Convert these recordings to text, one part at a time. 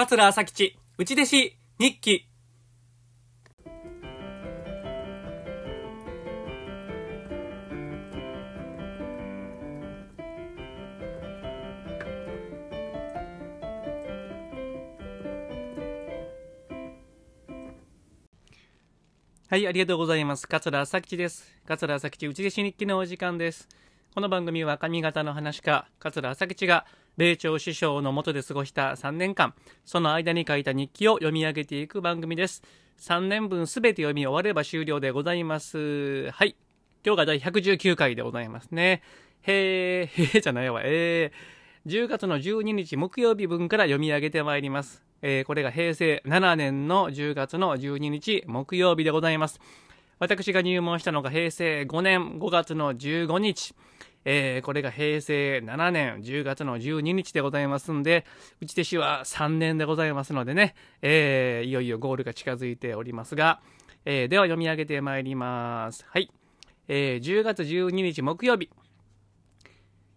桂朝吉、内弟子、日記。はい、ありがとうございます。桂朝吉です。桂朝吉内弟子日記のお時間です。この番組は上方の話家、桂朝吉が、米朝師匠の下で過ごした3年間、その間に書いた日記を読み上げていく番組です。3年分すべて読み終われば終了でございます。はい。今日が第119回でございますね。へー、へーじゃないわ。えー、10月の12日木曜日分から読み上げてまいります。えー、これが平成7年の10月の12日木曜日でございます。私が入門したのが平成5年5月の15日。えー、これが平成7年10月の12日でございますんで、うち弟子は3年でございますのでね、えー、いよいよゴールが近づいておりますが、えー、では読み上げてまいります。はい。えー、10月12日木曜日、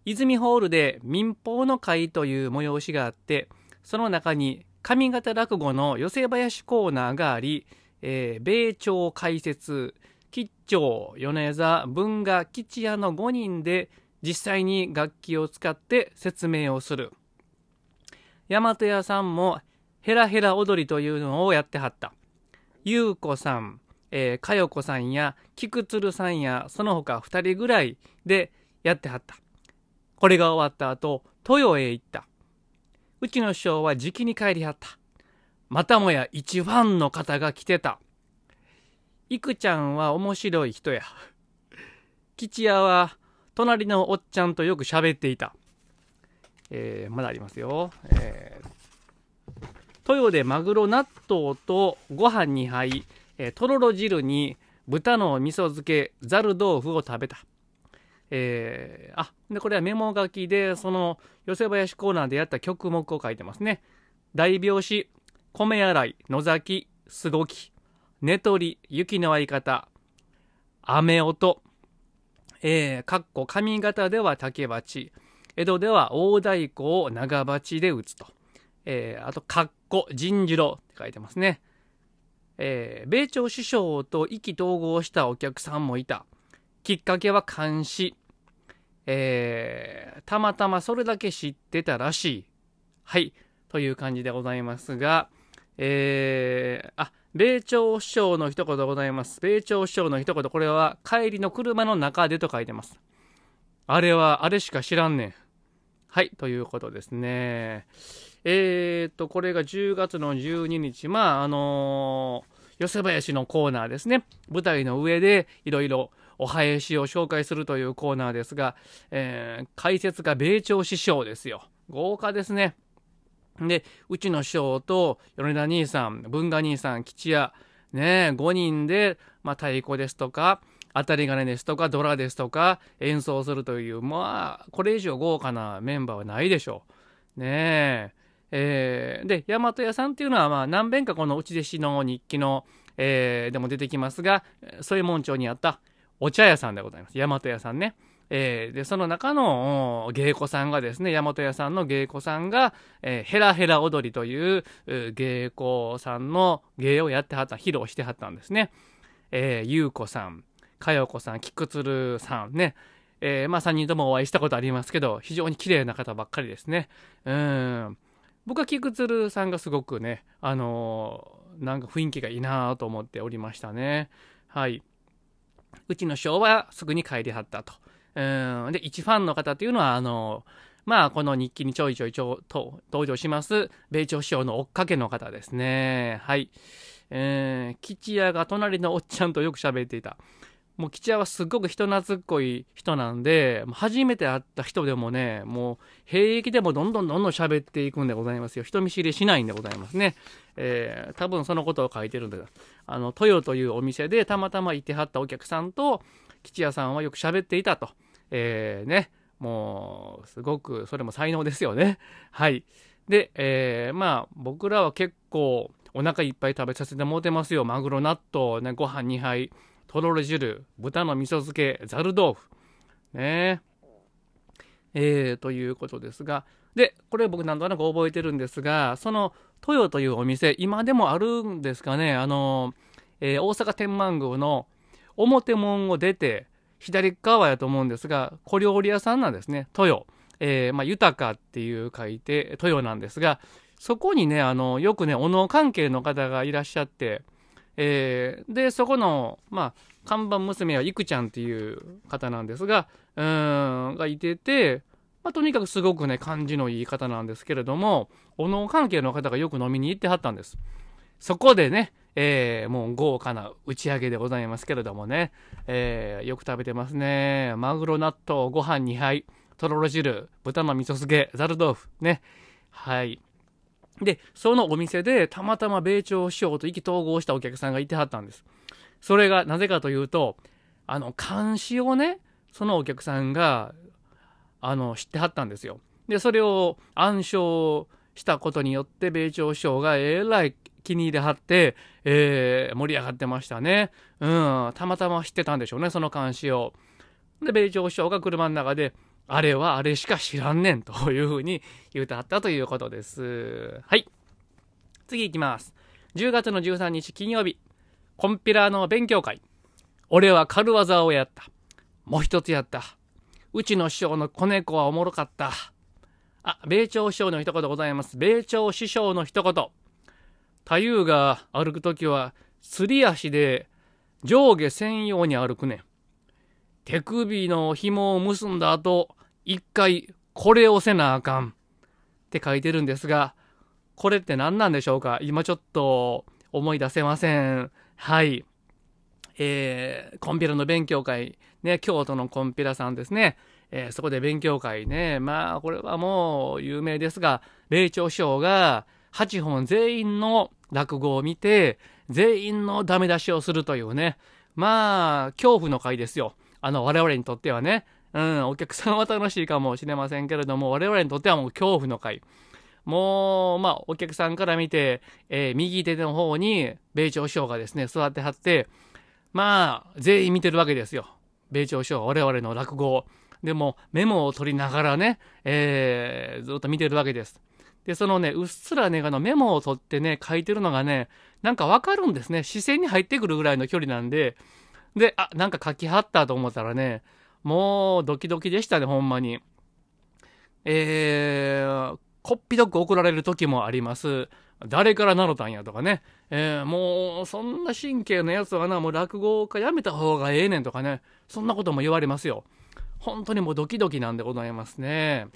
泉ホールで民放の会という催しがあって、その中に上方落語の寄せ林コーナーがあり、えー、米朝解説、吉兆、米座、文雅、吉屋の5人で実際に楽器を使って説明をする。大和屋さんもヘラヘラ踊りというのをやってはった。優子さん、えー、かよこさんや菊鶴さんやその他2人ぐらいでやってはった。これが終わった後、豊へ行った。うちの師匠はじきに帰りはった。またもや一ファンの方が来てた。いくちゃんは面白い人や。吉屋は隣のおっちゃんとよく喋っていた。えー、まだありますよ。えー、豊でマグロ納豆とご飯に杯、えー、とろろ汁に豚の味噌漬け、ざる豆腐を食べた。えー、あ、で、これはメモ書きで、その、寄せ林コーナーでやった曲目を書いてますね。大拍子、米洗い、野崎、すごき、寝取り、雪の相方、雨音、えー、かっこ上方では竹鉢、江戸では大太鼓を長鉢で打つと。えー、あと、かっこ、陣次郎って書いてますね。えー、米朝師匠と意気投合したお客さんもいた。きっかけは監視。えー、たまたまそれだけ知ってたらしい。はい。という感じでございますが、えー、あ、米朝首相の一言ございます。米朝首相の一言、これは帰りの車の中でと書いてます。あれは、あれしか知らんねん。はい、ということですね。えーと、これが10月の12日、まあ、あのー、寄せ林のコーナーですね。舞台の上でいろいろお囃子を紹介するというコーナーですが、えー、解説が米朝師匠ですよ。豪華ですね。で、うちの師匠と米田兄さん、文雅兄さん、吉屋、ね、5人で、まあ、太鼓ですとか、当たり金ですとか、ドラですとか、演奏するという、まあ、これ以上豪華なメンバーはないでしょう。ねえ。えー、で、大和屋さんっていうのは、まあ、何遍かこの内弟子の日記の、えー、でも出てきますが、そういう門町にあったお茶屋さんでございます。大和屋さんね。えー、で、その中の芸妓さんがですね、大和屋さんの芸妓さんが、えー、ヘラヘラ踊りという芸妓さんの芸をやってはった、披露してはったんですね。えー、ゆうこさん、かよこさん、きくつるさんね、えー、まあ3人ともお会いしたことありますけど、非常に綺麗な方ばっかりですね。うん。僕は菊鶴さんがすごくね、あのー、なんか雰囲気がいいなと思っておりましたね。はい。うちの師匠はすぐに帰りはったと。うんで、一ファンの方っていうのは、あの、まあ、この日記にちょいちょいちょと登場します、米朝師匠の追っかけの方ですね。はい。えー、吉屋が隣のおっちゃんとよく喋っていた。もう吉屋はすっごく人懐っこい人なんで、初めて会った人でもね、もう平気でもどんどんどんどん喋っていくんでございますよ。人見知りしないんでございますね。えー、多分そのことを書いてるんで、あの、豊というお店でたまたまいてはったお客さんと、吉屋さんはよく喋っていたと。えー、ね、もう、すごく、それも才能ですよね。はい。で、えー、まあ、僕らは結構、お腹いっぱい食べさせてもうてますよ。マグロ納豆、ね、ご飯2杯、とろろ汁、豚の味噌漬け、ざる豆腐。ねえー、ということですが、で、これ僕なんとなく覚えてるんですが、その豊というお店、今でもあるんですかね、あの、えー、大阪天満宮の表門を出て、左側やと思うんですが、小料理屋さんなんですね、豊。えー、まあ、豊かっていう書いて、豊なんですが、そこにね、あの、よくね、お能関係の方がいらっしゃって、えー、で、そこの、まあ、看板娘はいくちゃんっていう方なんですが、うん、がいてて、まあ、とにかくすごくね、感じのいい方なんですけれども、お能関係の方がよく飲みに行ってはったんです。そこでね、えー、もう豪華な打ち上げでございますけれどもね、えー、よく食べてますね。マグロ納豆ご飯2杯、とろろ汁、豚の味噌漬け、ざる豆腐、ね。はい。で、そのお店でたまたま米朝師匠と意気投合したお客さんがいてはったんです。それがなぜかというと、あの、監視をね、そのお客さんが、あの、知ってはったんですよ。で、それを暗唱したことによって、米朝師匠がえらい気に入れはって、えー、盛り上がってましたね。うん、たまたま知ってたんでしょうね、その監視を。で、米朝師匠が車の中で、あれはあれしか知らんねんというふうに言うてはったということです。はい。次行きます。10月の13日金曜日、コンピラーの勉強会。俺は軽技をやった。もう一つやった。うちの師匠の子猫はおもろかった。あ、米朝師匠の一言ございます。米朝師匠の一言。太夫が歩くときは、すり足で上下専用に歩くね。手首の紐を結んだ後、一回これをせなあかんって書いてるんですが、これって何なんでしょうか？今ちょっと思い出せません。はい。えー、コンピラの勉強会、ね、京都のコンピラさんですね。えー、そこで勉強会ね、まあ、これはもう有名ですが、霊長師匠が8本全員の落語を見て、全員のダメ出しをするというね、まあ、恐怖の会ですよ。あの、我々にとってはね、うん、お客さんは楽しいかもしれませんけれども、我々にとってはもう恐怖の回。もう、まあ、お客さんから見て、えー、右手の方に、米朝師匠がですね、座ってはって、まあ、全員見てるわけですよ。米朝師匠、我々の落語をでも、メモを取りながらね、えー、ずっと見てるわけです。で、そのね、うっすらね、あのメモを取ってね、書いてるのがね、なんかわかるんですね。視線に入ってくるぐらいの距離なんで、で、あ、なんか書きはったと思ったらね、もうドキドキでしたね、ほんまに。えー、こっぴどく怒られる時もあります。誰からなろたんやとかね。えー、もう、そんな神経のやつはな、もう落語家やめた方がええねんとかね。そんなことも言われますよ。本当にもうドキドキなんでございますね。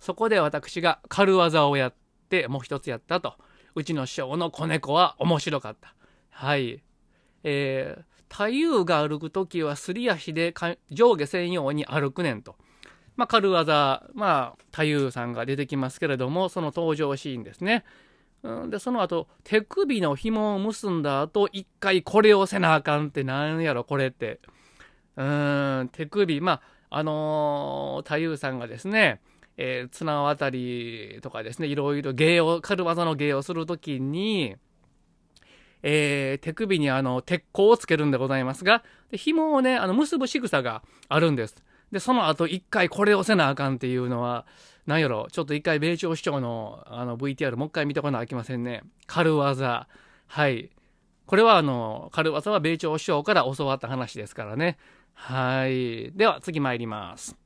そこで私が軽技をやって、もう一つやったと。うちの師匠の子猫は面白かった。はい。えー、太夫が歩く時はすり足で上下専用に歩くねんと。まあ、軽技、まあ、太夫さんが出てきますけれども、その登場シーンですね。で、その後、手首の紐を結んだ後、一回これをせなあかんってなんやろ、これって。うん、手首、まあ、あのー、太夫さんがですね、えー、綱渡りとかですね、いろいろ芸を、軽技の芸をするときに、えー、手首にあの、鉄鋼をつけるんでございますが、で紐をね、あの、結ぶ仕草があるんです。で、その後一回これをせなあかんっていうのは、なんやろ、ちょっと一回米朝市長のあの VTR もう一回見てこなあきませんね。軽技。はい。これはあの、軽技は米朝市長から教わった話ですからね。はい。では次参ります。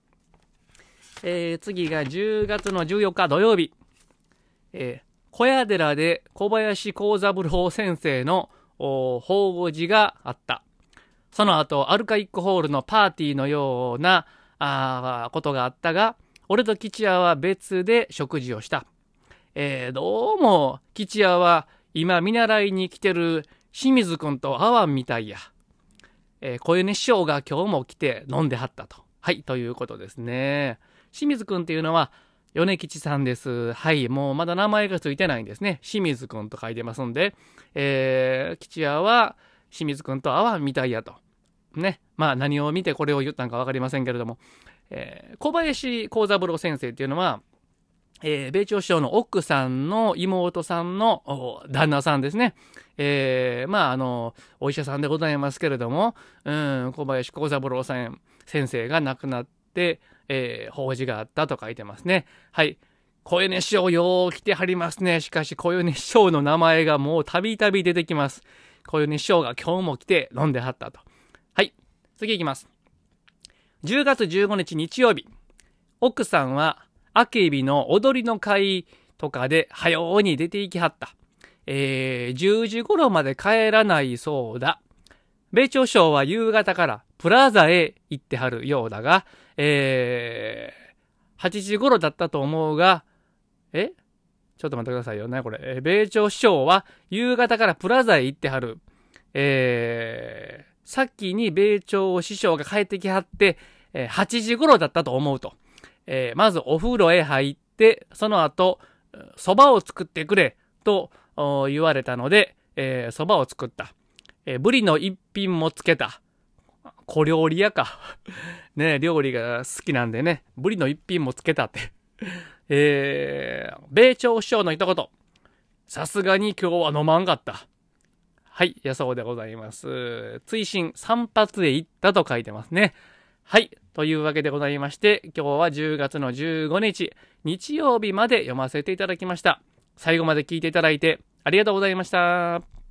えー、次が10月の14日土曜日。えー小屋寺で小林幸三郎先生の法語寺があった。その後、アルカイックホールのパーティーのようなあことがあったが、俺と吉谷は別で食事をした。えー、どうも、吉谷は今見習いに来てる清水くんと会わんみたいや。えー、小米師匠が今日も来て飲んではったと。はい、ということですね。清水くんっていうのは、米吉さんです。はい。もうまだ名前がついてないんですね。清水くんと書いてますんで、えー、吉谷は清水くんと会わんみたいやと。ね。まあ何を見てこれを言ったんか分かりませんけれども、えー、小林幸三郎先生っていうのは、えー、米朝師匠の奥さんの妹さんの旦那さんですね。えー、まあ、あの、お医者さんでございますけれども、うん、小林幸三郎さん先生が亡くなって、えー、法事があったと書いてますね。はい。小米師匠よう来てはりますね。しかし、小米師匠の名前がもうたびたび出てきます。小米師匠が今日も来て飲んではったと。はい。次行きます。10月15日日曜日。奥さんは、あけびの踊りの会とかで、早うに出て行きはった。えー、10時頃まで帰らないそうだ。米朝省は夕方からプラザへ行ってはるようだが、えー、8時頃だったと思うが、え？ちょっと待ってくださいよね、これ。えー、米朝首相は夕方からプラザへ行ってはる。えー、さっきに米朝首相が帰ってきはって、えー、8時頃だったと思うと。えー、まずお風呂へ入って、その後、蕎麦を作ってくれ、と言われたので、えー、蕎麦を作った。えー、ブリの一品もつけた。小料理屋か。ね、料理が好きなんでね、ブリの一品もつけたって えー、米朝首相の一言。さすがに今日は飲まんかった。はい、やそうでございます。追伸散髪へ行ったと書いてますね。はい、というわけでございまして、今日は10月の15日、日曜日まで読ませていただきました。最後まで聞いていただいてありがとうございました。